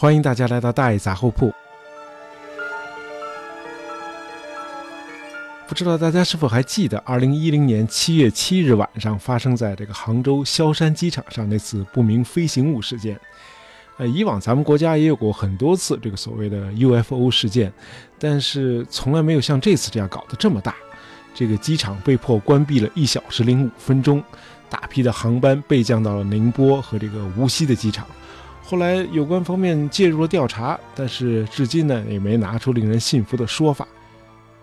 欢迎大家来到大爷杂货铺。不知道大家是否还记得，二零一零年七月七日晚上发生在这个杭州萧山机场上那次不明飞行物事件？呃，以往咱们国家也有过很多次这个所谓的 UFO 事件，但是从来没有像这次这样搞得这么大。这个机场被迫关闭了一小时零五分钟，大批的航班被降到了宁波和这个无锡的机场。后来有关方面介入了调查，但是至今呢也没拿出令人信服的说法。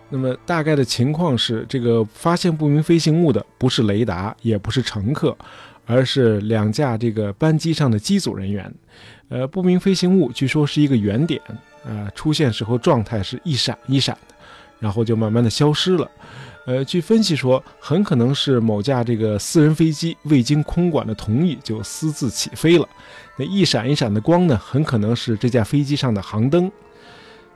那么大概的情况是，这个发现不明飞行物的不是雷达，也不是乘客，而是两架这个班机上的机组人员。呃，不明飞行物据说是一个圆点，呃，出现时候状态是一闪一闪的，然后就慢慢的消失了。呃，据分析说，很可能是某架这个私人飞机未经空管的同意就私自起飞了。那一闪一闪的光呢，很可能是这架飞机上的航灯。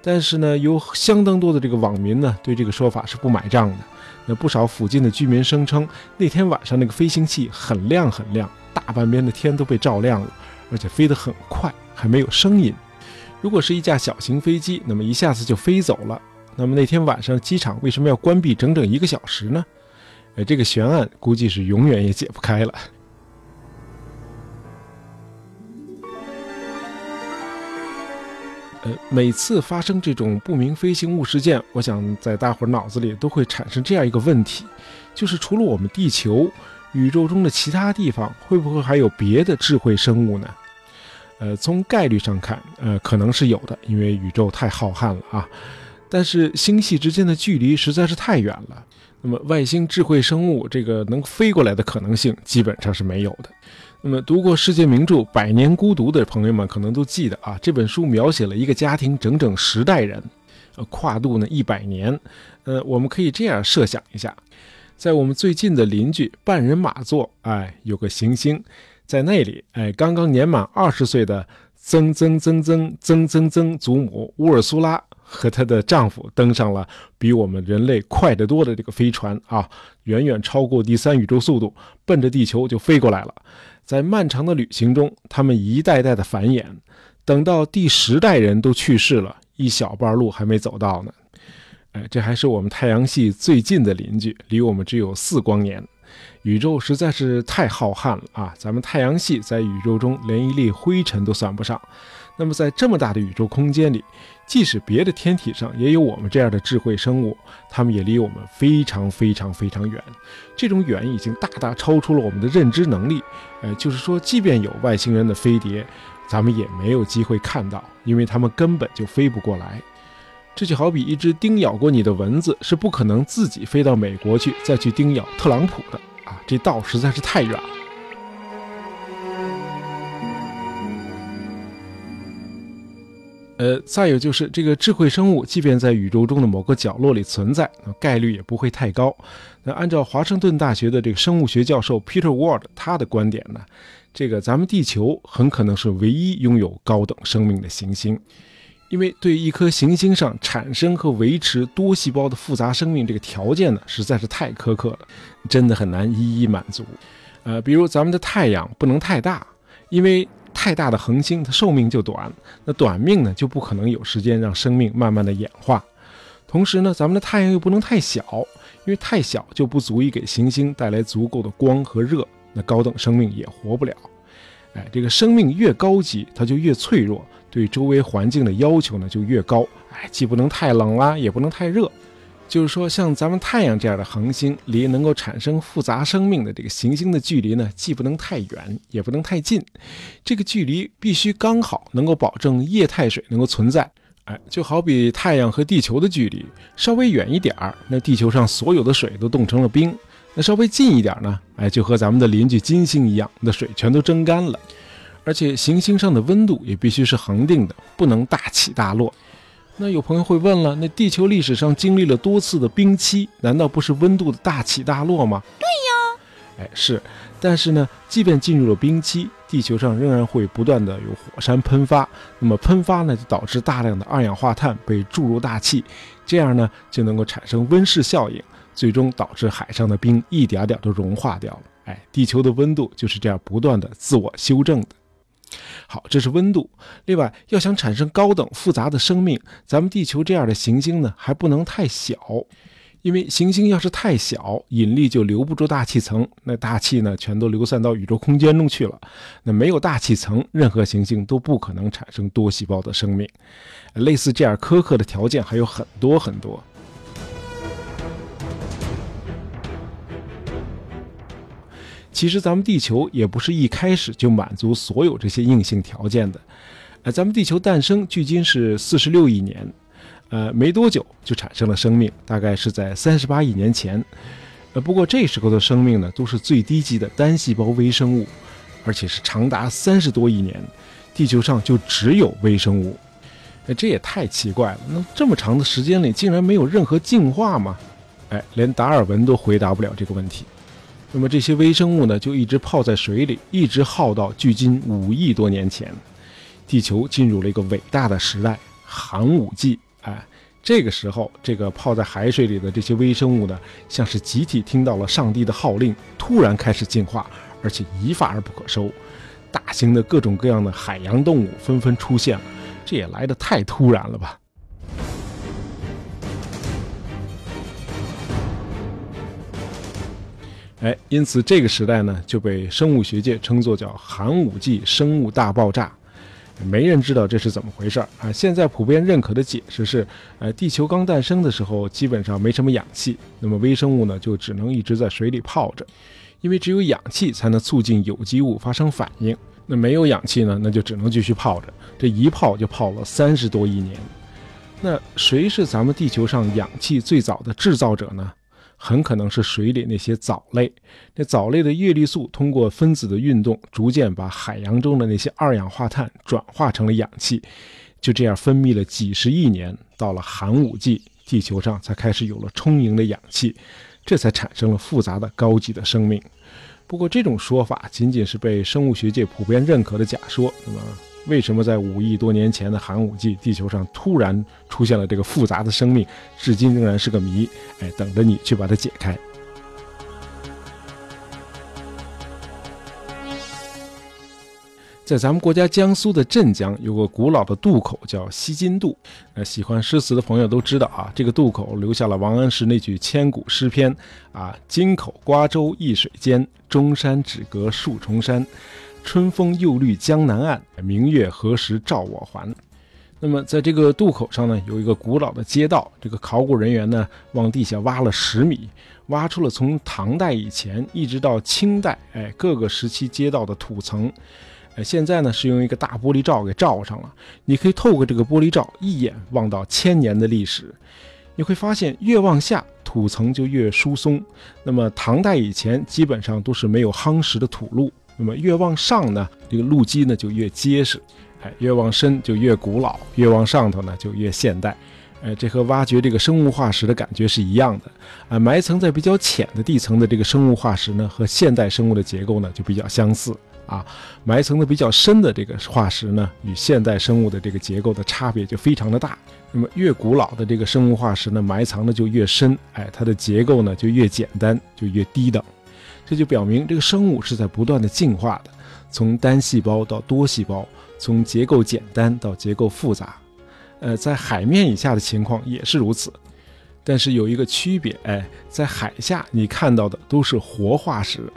但是呢，有相当多的这个网民呢，对这个说法是不买账的。那不少附近的居民声称，那天晚上那个飞行器很亮很亮，大半边的天都被照亮了，而且飞得很快，还没有声音。如果是一架小型飞机，那么一下子就飞走了。那么那天晚上机场为什么要关闭整整一个小时呢？呃，这个悬案估计是永远也解不开了。呃，每次发生这种不明飞行物事件，我想在大伙脑子里都会产生这样一个问题，就是除了我们地球，宇宙中的其他地方会不会还有别的智慧生物呢？呃，从概率上看，呃，可能是有的，因为宇宙太浩瀚了啊。但是星系之间的距离实在是太远了，那么外星智慧生物这个能飞过来的可能性基本上是没有的。那么读过世界名著《百年孤独》的朋友们可能都记得啊，这本书描写了一个家庭整整十代人，呃，跨度呢一百年。呃，我们可以这样设想一下，在我们最近的邻居半人马座，哎，有个行星，在那里，哎，刚刚年满二十岁的曾曾曾曾曾曾曾祖母乌尔苏拉。和她的丈夫登上了比我们人类快得多的这个飞船啊，远远超过第三宇宙速度，奔着地球就飞过来了。在漫长的旅行中，他们一代代的繁衍，等到第十代人都去世了，一小半路还没走到呢。哎，这还是我们太阳系最近的邻居，离我们只有四光年。宇宙实在是太浩瀚了啊！咱们太阳系在宇宙中连一粒灰尘都算不上。那么在这么大的宇宙空间里，即使别的天体上也有我们这样的智慧生物，他们也离我们非常非常非常远。这种远已经大大超出了我们的认知能力。呃，就是说，即便有外星人的飞碟，咱们也没有机会看到，因为他们根本就飞不过来。这就好比一只叮咬过你的蚊子，是不可能自己飞到美国去再去叮咬特朗普的啊！这道实在是太远了。呃，再有就是这个智慧生物，即便在宇宙中的某个角落里存在，那概率也不会太高。那按照华盛顿大学的这个生物学教授 Peter Ward 他的观点呢，这个咱们地球很可能是唯一拥有高等生命的行星，因为对一颗行星上产生和维持多细胞的复杂生命这个条件呢，实在是太苛刻了，真的很难一一满足。呃，比如咱们的太阳不能太大，因为。太大的恒星，它寿命就短，那短命呢，就不可能有时间让生命慢慢的演化。同时呢，咱们的太阳又不能太小，因为太小就不足以给行星带来足够的光和热，那高等生命也活不了。哎，这个生命越高级，它就越脆弱，对周围环境的要求呢就越高。哎，既不能太冷啦，也不能太热。就是说，像咱们太阳这样的恒星，离能够产生复杂生命的这个行星的距离呢，既不能太远，也不能太近，这个距离必须刚好能够保证液态水能够存在。哎，就好比太阳和地球的距离稍微远一点儿，那地球上所有的水都冻成了冰；那稍微近一点呢，哎，就和咱们的邻居金星一样，那水全都蒸干了。而且行星上的温度也必须是恒定的，不能大起大落。那有朋友会问了，那地球历史上经历了多次的冰期，难道不是温度的大起大落吗？对呀，哎是，但是呢，即便进入了冰期，地球上仍然会不断的有火山喷发，那么喷发呢就导致大量的二氧化碳被注入大气，这样呢就能够产生温室效应，最终导致海上的冰一点点都融化掉了。哎，地球的温度就是这样不断的自我修正的。好，这是温度。另外，要想产生高等复杂的生命，咱们地球这样的行星呢，还不能太小。因为行星要是太小，引力就留不住大气层，那大气呢全都流散到宇宙空间中去了。那没有大气层，任何行星都不可能产生多细胞的生命。类似这样苛刻的条件还有很多很多。其实咱们地球也不是一开始就满足所有这些硬性条件的。呃，咱们地球诞生距今是四十六亿年。呃，没多久就产生了生命，大概是在三十八亿年前。呃，不过这时候的生命呢，都是最低级的单细胞微生物，而且是长达三十多亿年，地球上就只有微生物。哎，这也太奇怪了。那这么长的时间里，竟然没有任何进化吗？哎，连达尔文都回答不了这个问题。那么这些微生物呢，就一直泡在水里，一直耗到距今五亿多年前，地球进入了一个伟大的时代——寒武纪。哎，这个时候，这个泡在海水里的这些微生物呢，像是集体听到了上帝的号令，突然开始进化，而且一发而不可收。大型的各种各样的海洋动物纷纷出现了，这也来得太突然了吧？哎，因此这个时代呢，就被生物学界称作叫寒武纪生物大爆炸。没人知道这是怎么回事儿啊！现在普遍认可的解释是，呃，地球刚诞生的时候基本上没什么氧气，那么微生物呢就只能一直在水里泡着，因为只有氧气才能促进有机物发生反应。那没有氧气呢，那就只能继续泡着，这一泡就泡了三十多亿年。那谁是咱们地球上氧气最早的制造者呢？很可能是水里那些藻类，那藻类的叶绿素通过分子的运动，逐渐把海洋中的那些二氧化碳转化成了氧气，就这样分泌了几十亿年，到了寒武纪，地球上才开始有了充盈的氧气，这才产生了复杂的高级的生命。不过这种说法仅仅是被生物学界普遍认可的假说，那么。为什么在五亿多年前的寒武纪，地球上突然出现了这个复杂的生命，至今仍然是个谜。哎，等着你去把它解开。在咱们国家江苏的镇江，有个古老的渡口叫西津渡。呃，喜欢诗词的朋友都知道啊，这个渡口留下了王安石那句千古诗篇啊：“京口瓜洲一水间，中山只隔数重山。”春风又绿江南岸，明月何时照我还？那么，在这个渡口上呢，有一个古老的街道。这个考古人员呢，往地下挖了十米，挖出了从唐代以前一直到清代，哎，各个时期街道的土层。哎，现在呢，是用一个大玻璃罩给罩上了。你可以透过这个玻璃罩，一眼望到千年的历史。你会发现，越往下，土层就越疏松。那么，唐代以前基本上都是没有夯实的土路。那么越往上呢，这个路基呢就越结实，哎，越往深就越古老，越往上头呢就越现代，哎，这和挖掘这个生物化石的感觉是一样的，啊，埋藏在比较浅的地层的这个生物化石呢，和现代生物的结构呢就比较相似，啊，埋藏的比较深的这个化石呢，与现代生物的这个结构的差别就非常的大。那么越古老的这个生物化石呢，埋藏的就越深，哎，它的结构呢就越简单，就越低等。这就表明这个生物是在不断的进化的，从单细胞到多细胞，从结构简单到结构复杂。呃，在海面以下的情况也是如此，但是有一个区别，哎，在海下你看到的都是活化石，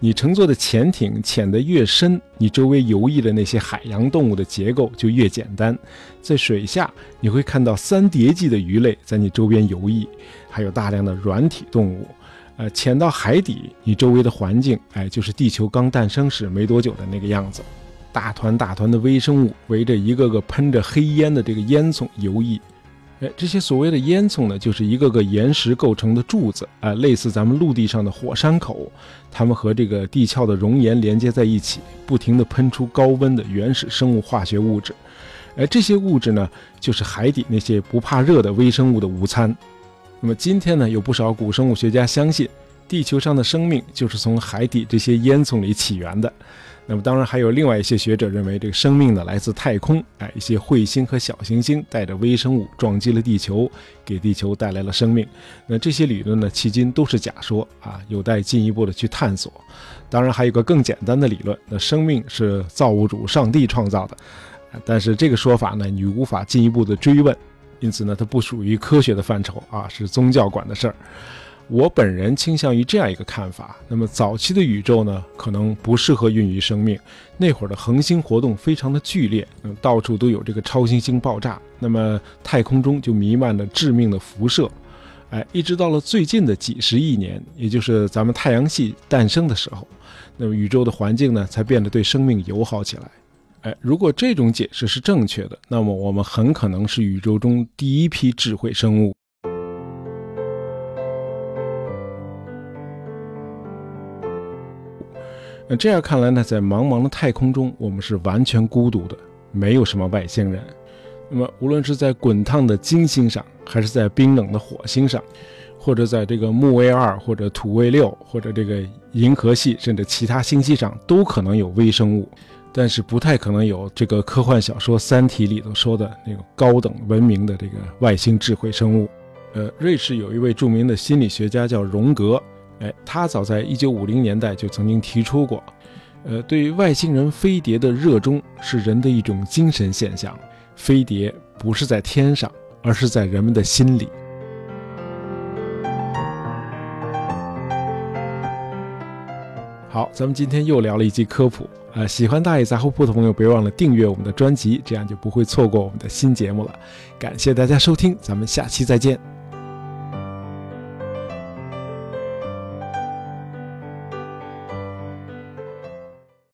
你乘坐的潜艇潜得越深，你周围游弋的那些海洋动物的结构就越简单。在水下你会看到三叠纪的鱼类在你周边游弋，还有大量的软体动物。呃，潜到海底，你周围的环境，哎，就是地球刚诞生时没多久的那个样子，大团大团的微生物围着一个个喷着黑烟的这个烟囱游弋，哎，这些所谓的烟囱呢，就是一个个岩石构成的柱子，啊，类似咱们陆地上的火山口，它们和这个地壳的熔岩连接在一起，不停地喷出高温的原始生物化学物质，哎，这些物质呢，就是海底那些不怕热的微生物的午餐。那么今天呢，有不少古生物学家相信，地球上的生命就是从海底这些烟囱里起源的。那么，当然还有另外一些学者认为，这个生命呢来自太空，哎，一些彗星和小行星带着微生物撞击了地球，给地球带来了生命。那这些理论呢，迄今都是假说啊，有待进一步的去探索。当然，还有个更简单的理论，那生命是造物主上帝创造的，但是这个说法呢，你无法进一步的追问，因此呢，它不属于科学的范畴啊，是宗教管的事儿。我本人倾向于这样一个看法：那么早期的宇宙呢，可能不适合孕育生命。那会儿的恒星活动非常的剧烈，嗯，到处都有这个超新星爆炸，那么太空中就弥漫着致命的辐射。哎，一直到了最近的几十亿年，也就是咱们太阳系诞生的时候，那么宇宙的环境呢，才变得对生命友好起来。哎，如果这种解释是正确的，那么我们很可能是宇宙中第一批智慧生物。那这样看来呢，在茫茫的太空中，我们是完全孤独的，没有什么外星人。那么，无论是在滚烫的金星上，还是在冰冷的火星上，或者在这个木卫二或者土卫六，或者这个银河系，甚至其他星系上，都可能有微生物，但是不太可能有这个科幻小说《三体》里头说的那种高等文明的这个外星智慧生物。呃，瑞士有一位著名的心理学家叫荣格。哎，他早在一九五零年代就曾经提出过，呃，对于外星人飞碟的热衷是人的一种精神现象，飞碟不是在天上，而是在人们的心里。好，咱们今天又聊了一集科普，呃，喜欢大爷杂货铺的朋友别忘了订阅我们的专辑，这样就不会错过我们的新节目了。感谢大家收听，咱们下期再见。